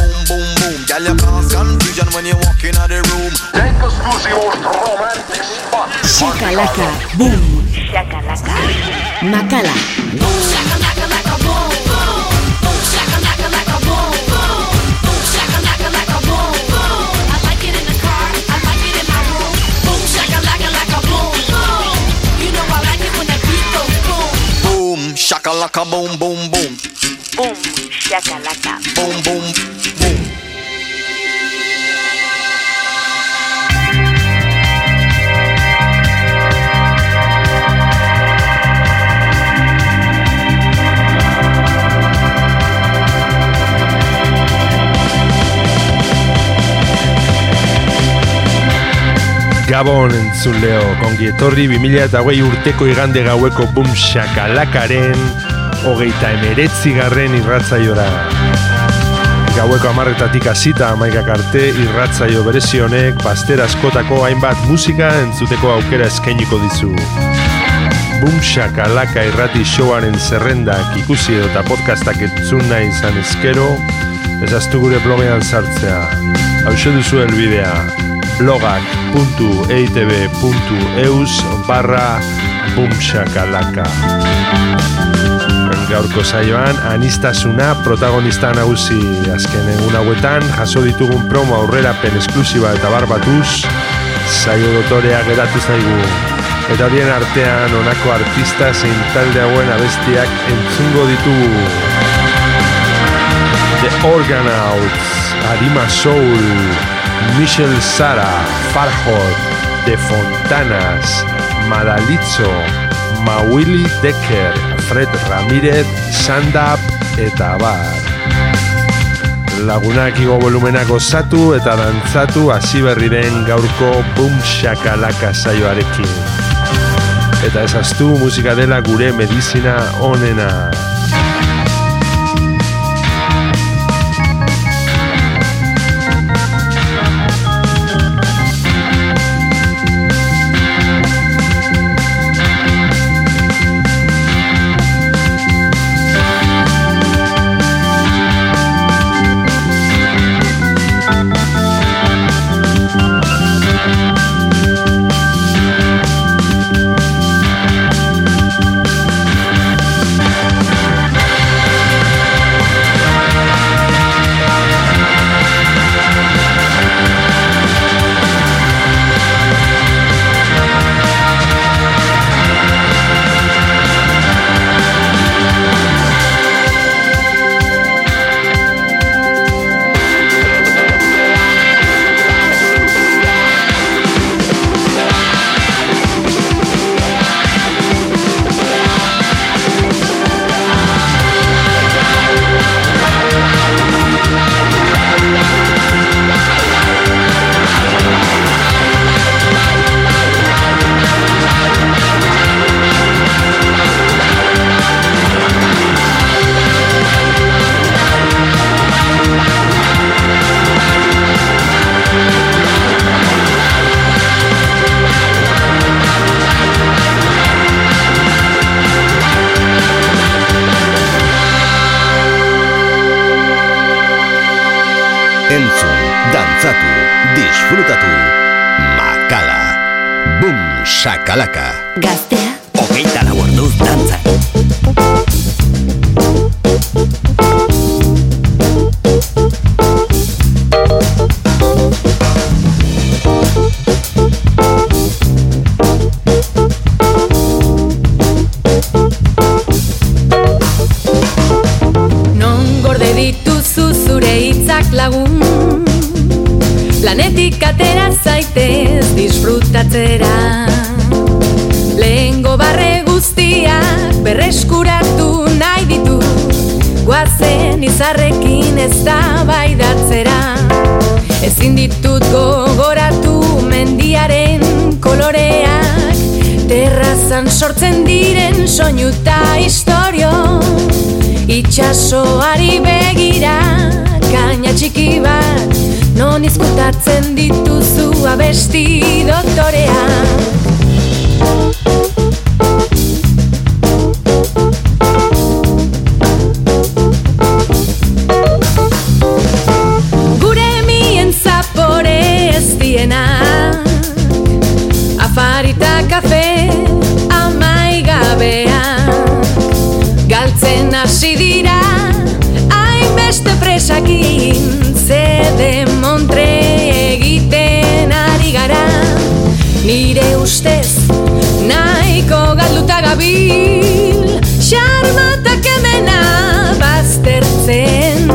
boom boom. Girl, you cause confusion when you walk in the room. Take us to the most romantic spot. Shakalaka, boom. Shakalaka. Makala. Boom, shakalaka, like a boom, boom. Boom, shakalaka, like a boom, boom. Boom, shakalaka, like a boom, boom. I like it in the car. I like it in my room. Boom, shakalaka, like a boom, boom. You know I like it when that beat goes boom. Boom, shakalaka, boom, boom, boom. Boom, shakalaka. Boom, boom, boom. Gabon entzun leo, kongi etorri 2008 urteko igande gaueko bum shakalakaren hogeita emeretzi garren irratzaiora. Gaueko amarretatik hasita amaikak arte irratzaio berezionek baster askotako hainbat musika entzuteko aukera eskainiko dizu. Bum shakalaka irrati showaren zerrendak ikusi eta podcastak entzun nahi izan ezkero, ezaztu gure blogean sartzea. Hau duzu elbidea, blogak.eitb.eus barra bumshakalaka. Gaurko saioan, anistasuna protagonista nagusi azken egun hauetan, jaso ditugun promo aurrerapen esklusiba eta barbatuz, saio dotorea geratu zaigu. Eta bien artean honako artista zein talde hauen abestiak entzungo ditugu. The Organauts, Arima Soul, Michel Sara, Farhod, De Fontanas, Madalitzo, Mawili Decker, Fred Ramírez, Sandap eta Bar. Lagunak igo volumenak osatu eta dantzatu hasi berriren gaurko Boom Shakalaka saioarekin. Eta ezaztu musika dela gure medizina onena. Soinu eta historio Itxasoari begira kaina txiki bat Non izkutatzen dituzu abesti doktoreak hasi dira hainbeste presakin zede montre egiten ari gara. Nire ustez nahiko galduta gabil xarmatak emena baztertzen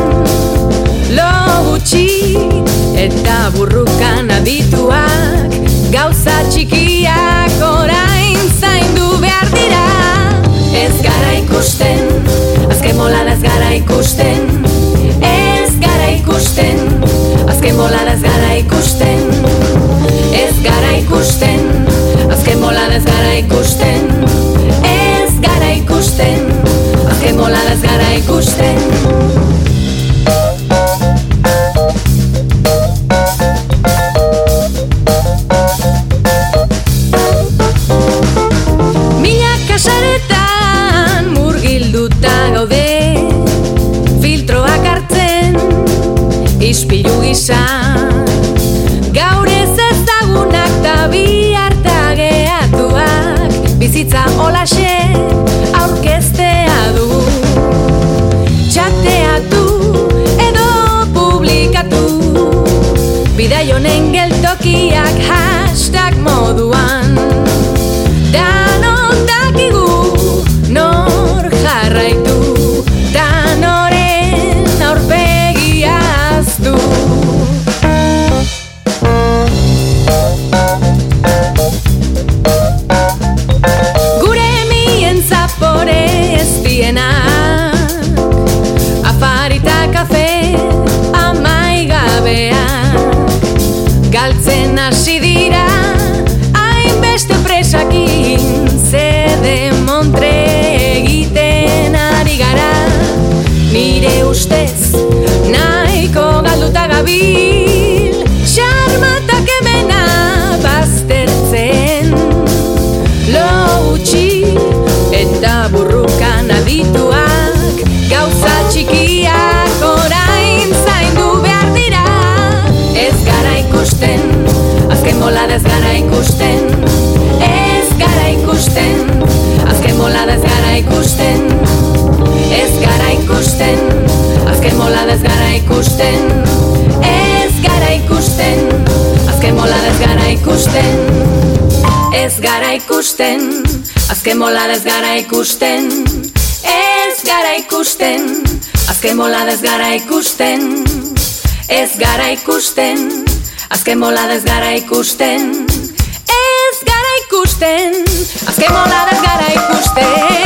lo gutxi eta burrukan adituak gauza txikiak orain zaindu behar dira. Ez gara ikusten bolada ez gara ikusten Ez gara ikusten Azken bolada ez gara ikusten Ez gara ikusten Azken esan Gaur ez ezagunak da biharta gehatuak Bizitza olaxe aurkeztea du. Txateatu edo publikatu Bidai honen geltokiak hashtag moduan. Danok dakigu nor jarraitu galtzen hasi dira hainbeste presakin ze de montre egiten ari gara. Nire ustez nahiko galduta gabi bolada ez gara ikusten Ez gara ikusten Azken bolada ez gara ikusten ikusten Azken bolada ez gara ikusten Ez gara ikusten Azken bolada ez gara ikusten Ez gara ikusten Azken bolada ez gara ikusten Ez gara ikusten. Azken bolada ez gara ikusten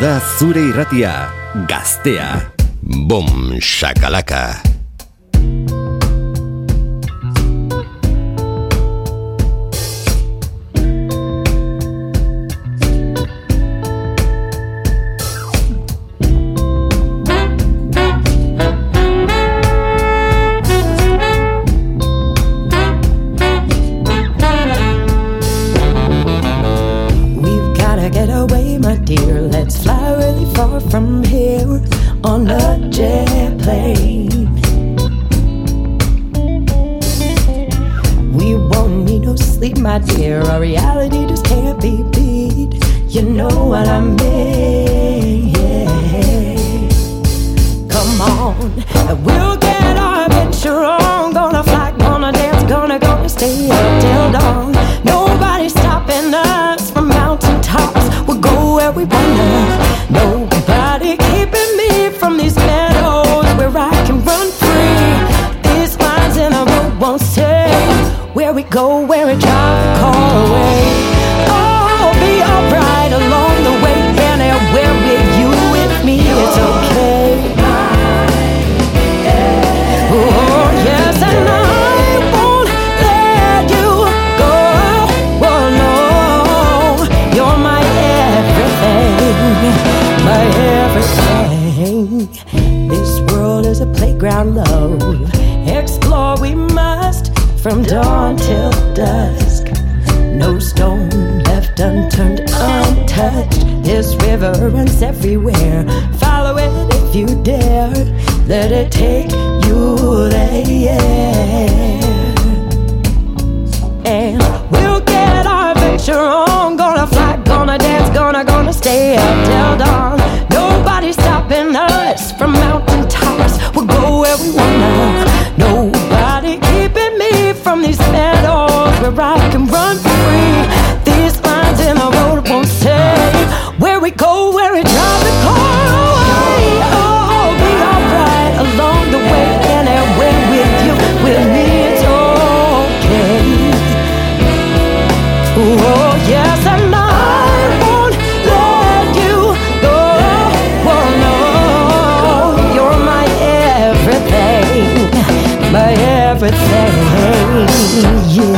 da zure irratia, gaztea. Bom, shakalaka. you're wrong. Gonna fight, gonna dance, gonna go and stay up till dawn. dawn till dusk. No stone left unturned, untouched. This river runs everywhere. Follow it if you dare. Let it take you there. And we'll get our adventure on. Gonna fly, gonna dance, gonna, gonna stay up till dawn. Nobody's stopping us from mountain tops. We'll go where we wanna. No yeah.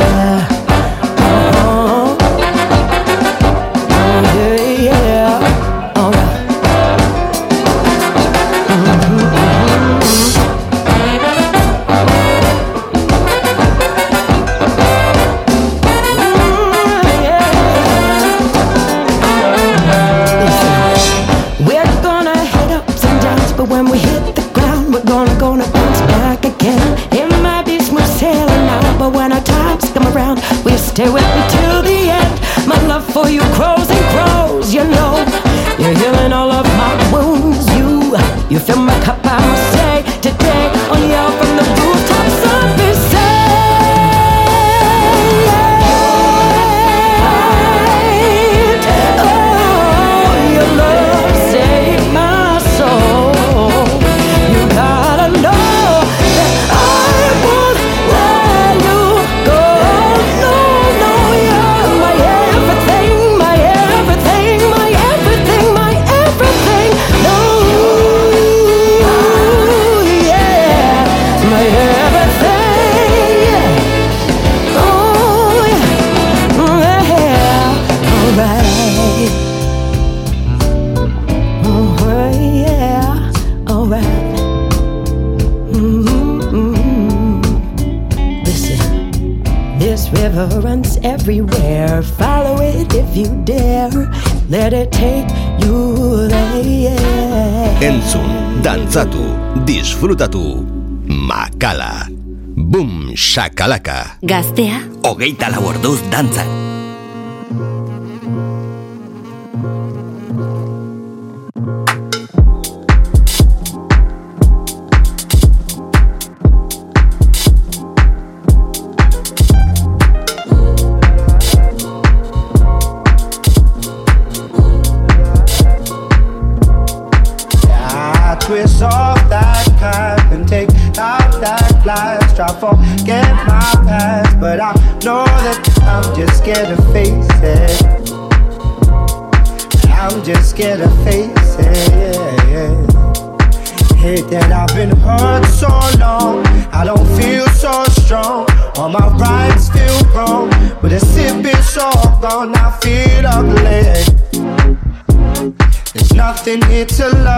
disfrutatu. Makala. Boom, shakalaka. Gaztea. Ogeita lau orduz dantzan. scared of facing. Hate that I've been hurt so long. I don't feel so strong. All my rights feel wrong. But it's been so gone, I feel ugly. There's nothing here to love.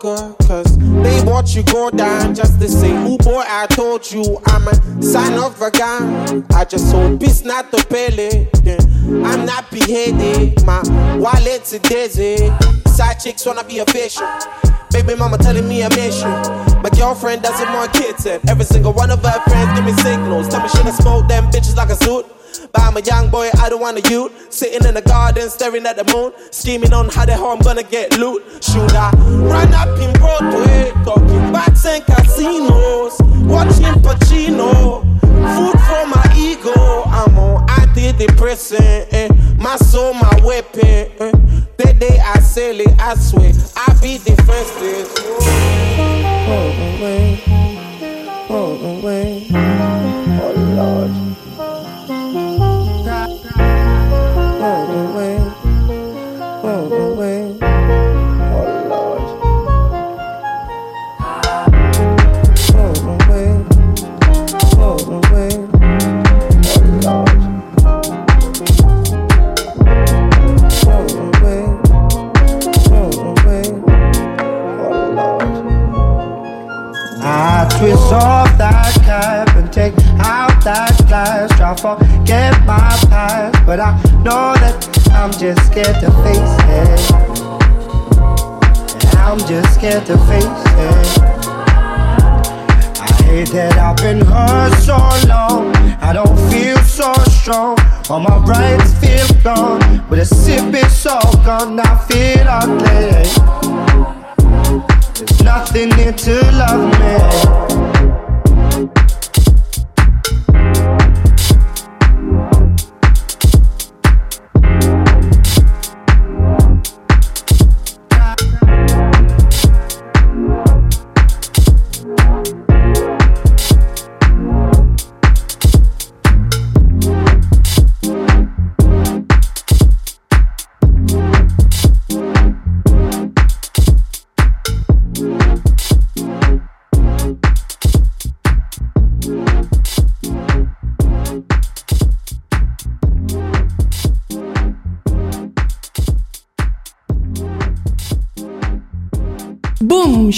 Cause they watch you go down just to say, Ooh boy, I told you I'm a sign of a gun. I just hope it's not the belly. I'm not beheaded. My wallet's a dizzy. Side chicks wanna be official. Baby mama telling me I miss you. My girlfriend doesn't want kids, and every single one of her friends give me signals. Tell me should I smoke them bitches like a suit? But I'm a young boy, I don't want a youth. Sitting in the garden, staring at the moon, scheming on how the hell I'm gonna get loot. Should I run up in Broadway, talking bats and casinos, watching Pacino, food for my ego. I'm on antidepressant, eh. my soul, my weapon. Eh. The day I sell it, I swear, I be the defenseless. Oh, away, oh, away. Oh Lord. Twist off that cap and take out that glass. Try forget my past, but I know that I'm just scared to face it. I'm just scared to face it. I hate that I've been hurt so long. I don't feel so strong. All my rights feel gone. With a sip, it's all gone. I feel ugly. There's nothing here to love me.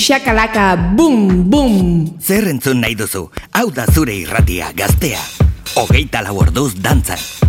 Shakalaka, boom, boom. Zer entzun nahi duzu? Hau da zure irratia gaztea. Hogeita lau orduz dantzan.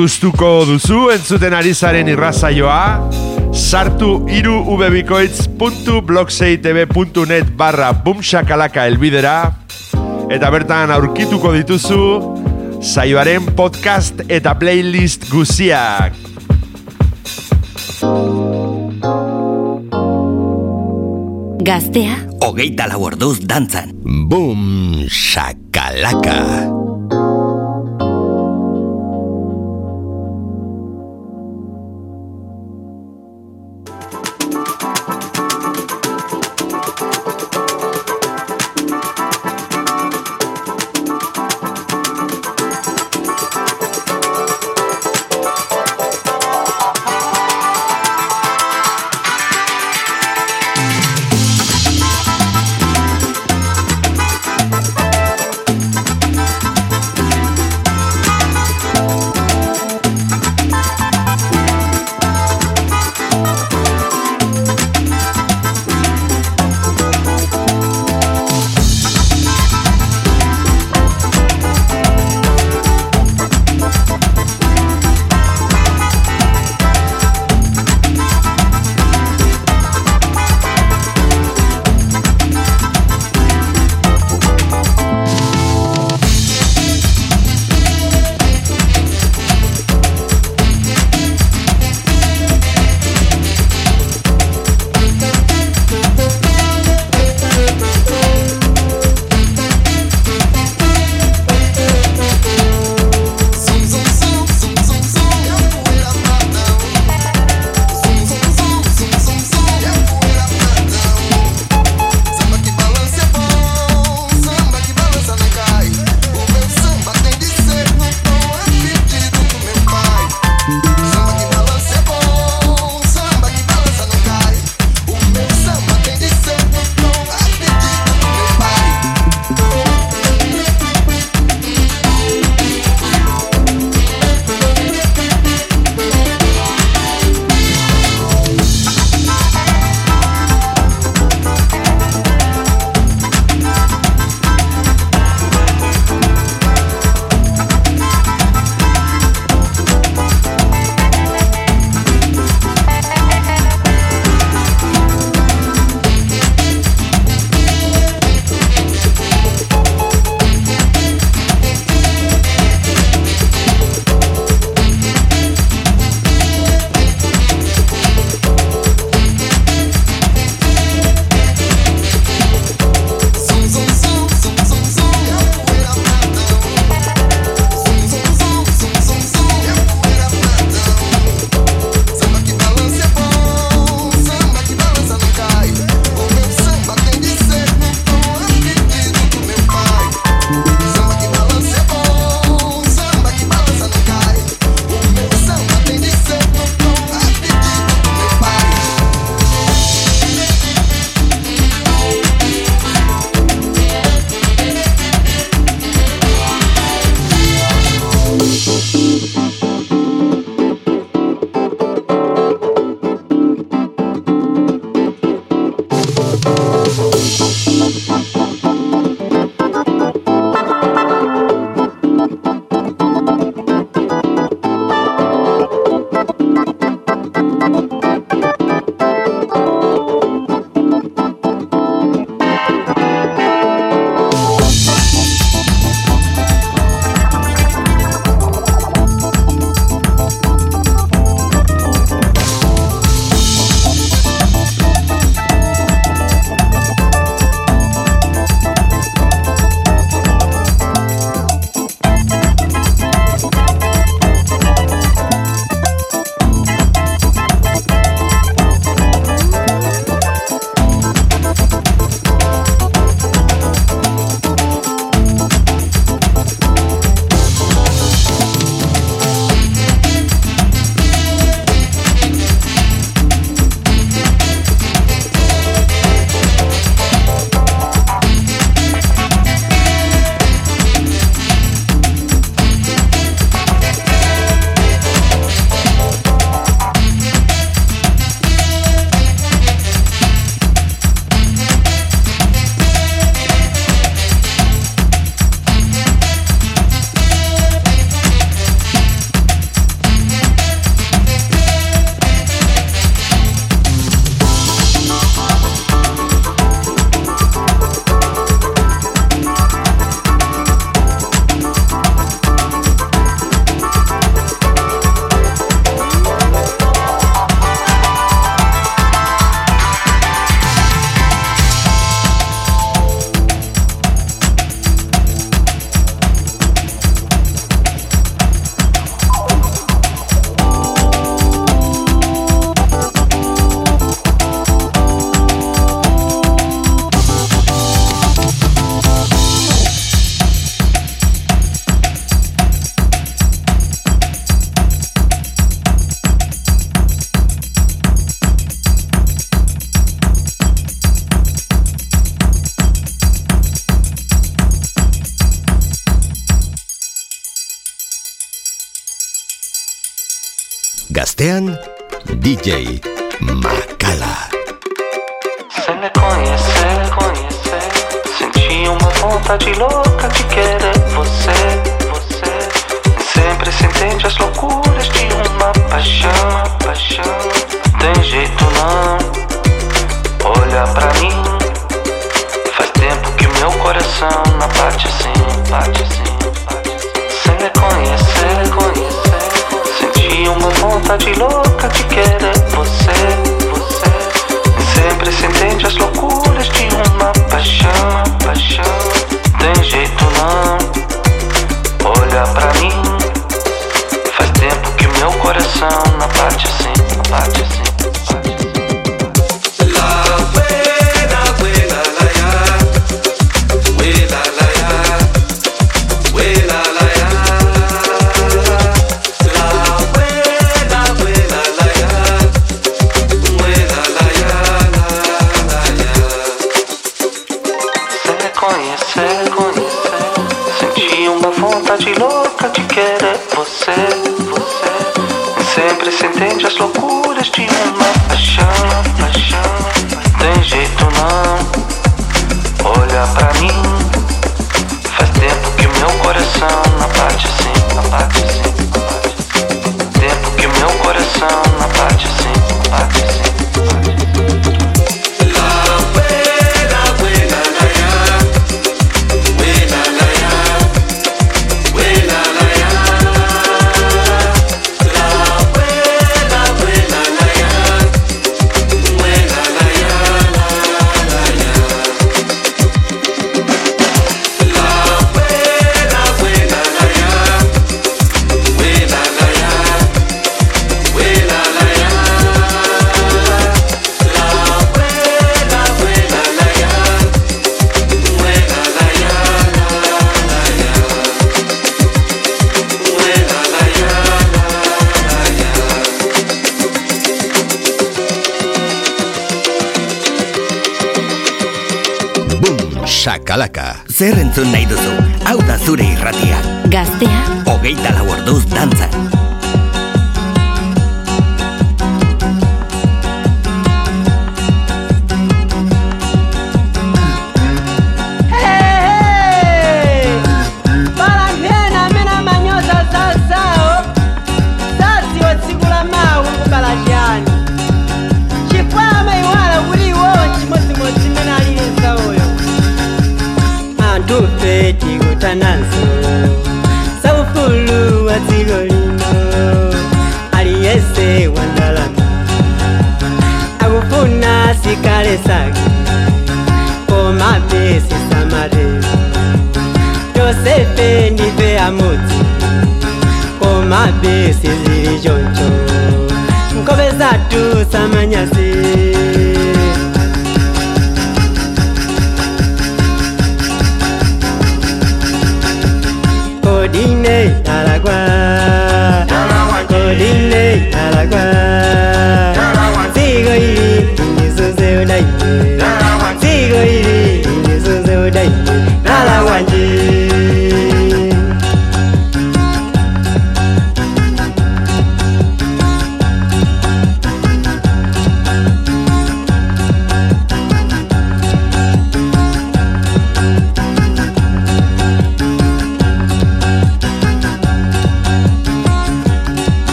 Gustuko duzu entzuten ari zaren irrazaioa, sartu iru ubebikoitz.blogseitb.net barra bumsakalaka elbidera, eta bertan aurkituko dituzu, saioaren podcast eta playlist guziak. Gaztea, hogeita lau orduz dantzan. Bum, shakalaka.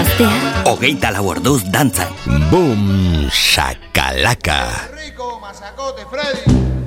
Gaztea. Hogeita lau dantzan. Boom, shakalaka. Rico, masacote, Freddy.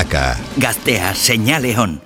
Shakalaka. Gaztea, señale hon.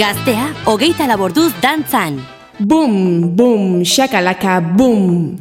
Gaztea, hogeita laborduz dantzan. Boom, boom, shakalaka, boom.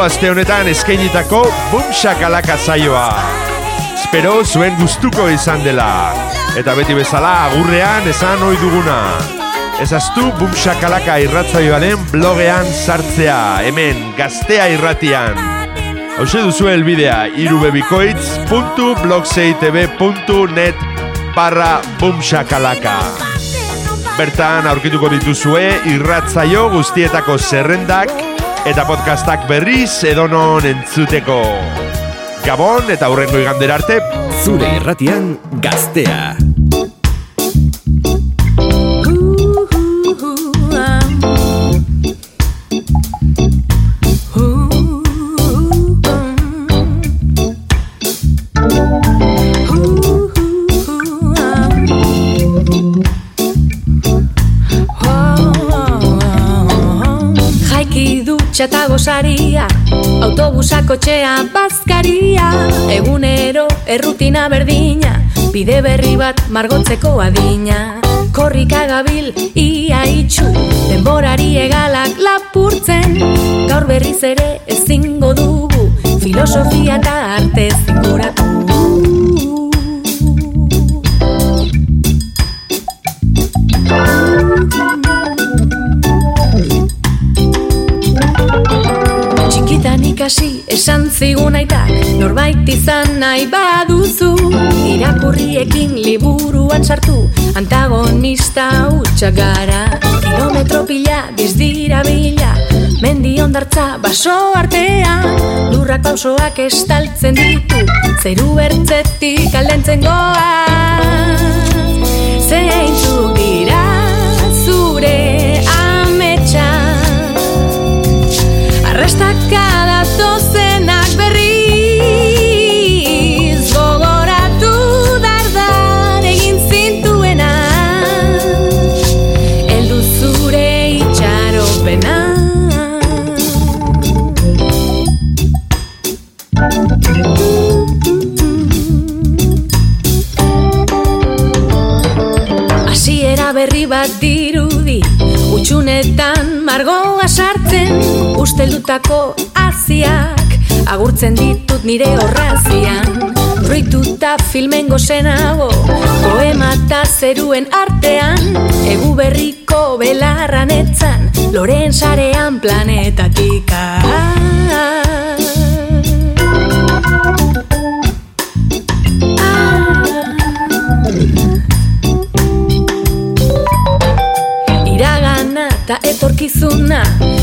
Dugu aste honetan eskainitako Boom Shakalaka zaioa. Espero zuen gustuko izan dela. Eta beti bezala agurrean esan ohi duguna. Ezaztu Boom Shakalaka irratzaioaren blogean sartzea, hemen gaztea irratian. Hauze duzu helbidea irubebikoitz.blogseitb.net barra Boom Shakalaka. Bertan aurkituko dituzue irratzaio guztietako zerrendak eta podcastak berriz edonon entzuteko. Gabon eta hurrengo igandera arte. Zure irratian gaztea. Autobusako txea bazkaria Egunero errutina berdina Bide berri bat margotzeko adina. Korrika gabil ia itxu Denborari egalak lapurtzen. Gaur berriz ere ezingo dugu Filosofia eta arte zinguratu ikasi esan zigun aitak Norbait izan nahi baduzu. Irakurriekin liburuan sartu Antagonista hutsak gara. Kilometro pila dizdira bila Mendi ondartza baso artean Lurrak pausoak estaltzen ditu Zeru ertzetik aldentzen goa. Zeintzuk Ustelutako aziak Agurtzen ditut nire horrazian. Fruituta filmen gozenago Poema eta zeruen artean. Egu berriko belarran etzan Loren sarean planetatik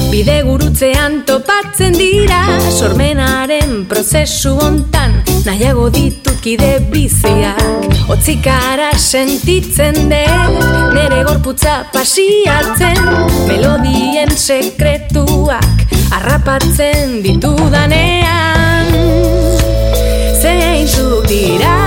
Bide gurutzean topatzen dira Sormenaren prozesu hontan Nahiago ditut kide biziak. Otzikara sentitzen dut Nere gorputza pasiatzen Melodien sekretuak Arrapatzen ditudanean. Zeintzuk dira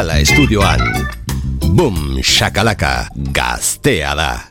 Makala estudioan. Bum, shakalaka, gaztea da.